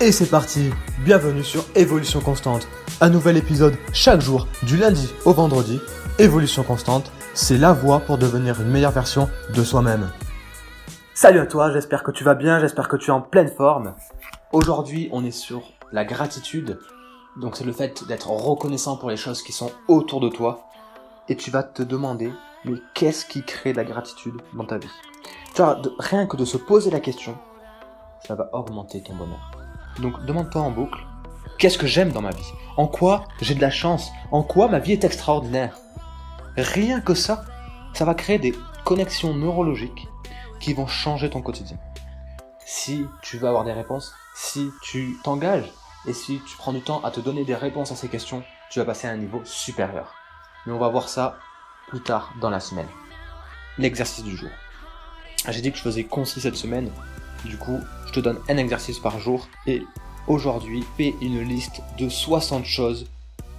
Et c'est parti Bienvenue sur Évolution Constante. Un nouvel épisode chaque jour, du lundi au vendredi. Évolution Constante, c'est la voie pour devenir une meilleure version de soi-même. Salut à toi, j'espère que tu vas bien, j'espère que tu es en pleine forme. Aujourd'hui, on est sur la gratitude. Donc c'est le fait d'être reconnaissant pour les choses qui sont autour de toi. Et tu vas te demander, mais qu'est-ce qui crée la gratitude dans ta vie? Tu vois, de- rien que de se poser la question, ça va augmenter ton bonheur. Donc demande-toi en boucle, qu'est-ce que j'aime dans ma vie? En quoi j'ai de la chance? En quoi ma vie est extraordinaire? Rien que ça, ça va créer des connexions neurologiques qui vont changer ton quotidien. Si tu veux avoir des réponses, si tu t'engages et si tu prends du temps à te donner des réponses à ces questions, tu vas passer à un niveau supérieur. Mais on va voir ça plus tard dans la semaine. L'exercice du jour. J'ai dit que je faisais concis cette semaine, du coup, je te donne un exercice par jour et aujourd'hui, fais une liste de 60 choses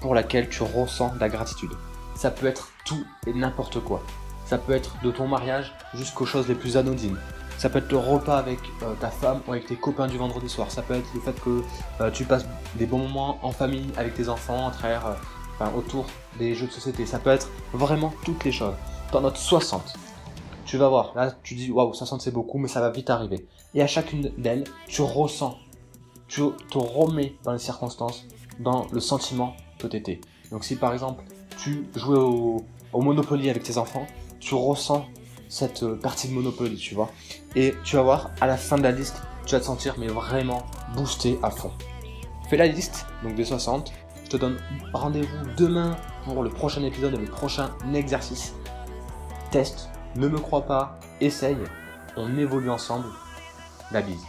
pour laquelle tu ressens de la gratitude. Ça peut être tout et n'importe quoi. Ça peut être de ton mariage jusqu'aux choses les plus anodines. Ça peut être le repas avec euh, ta femme ou avec tes copains du vendredi soir. Ça peut être le fait que euh, tu passes des bons moments en famille avec tes enfants, à travers, euh, enfin, autour des jeux de société. Ça peut être vraiment toutes les choses. T'en notes 60. Tu vas voir, là tu dis waouh 60 c'est beaucoup mais ça va vite arriver. Et à chacune d'elles, tu ressens, tu te remets dans les circonstances, dans le sentiment que t'étais. Donc si par exemple tu jouais au, au Monopoly avec tes enfants, tu ressens cette euh, partie de Monopoly, tu vois. Et tu vas voir, à la fin de la liste, tu vas te sentir mais vraiment boosté à fond. Fais la liste, donc des 60. Je te donne rendez-vous demain pour le prochain épisode et le prochain exercice. Teste, ne me crois pas, essaye, on évolue ensemble. La bise.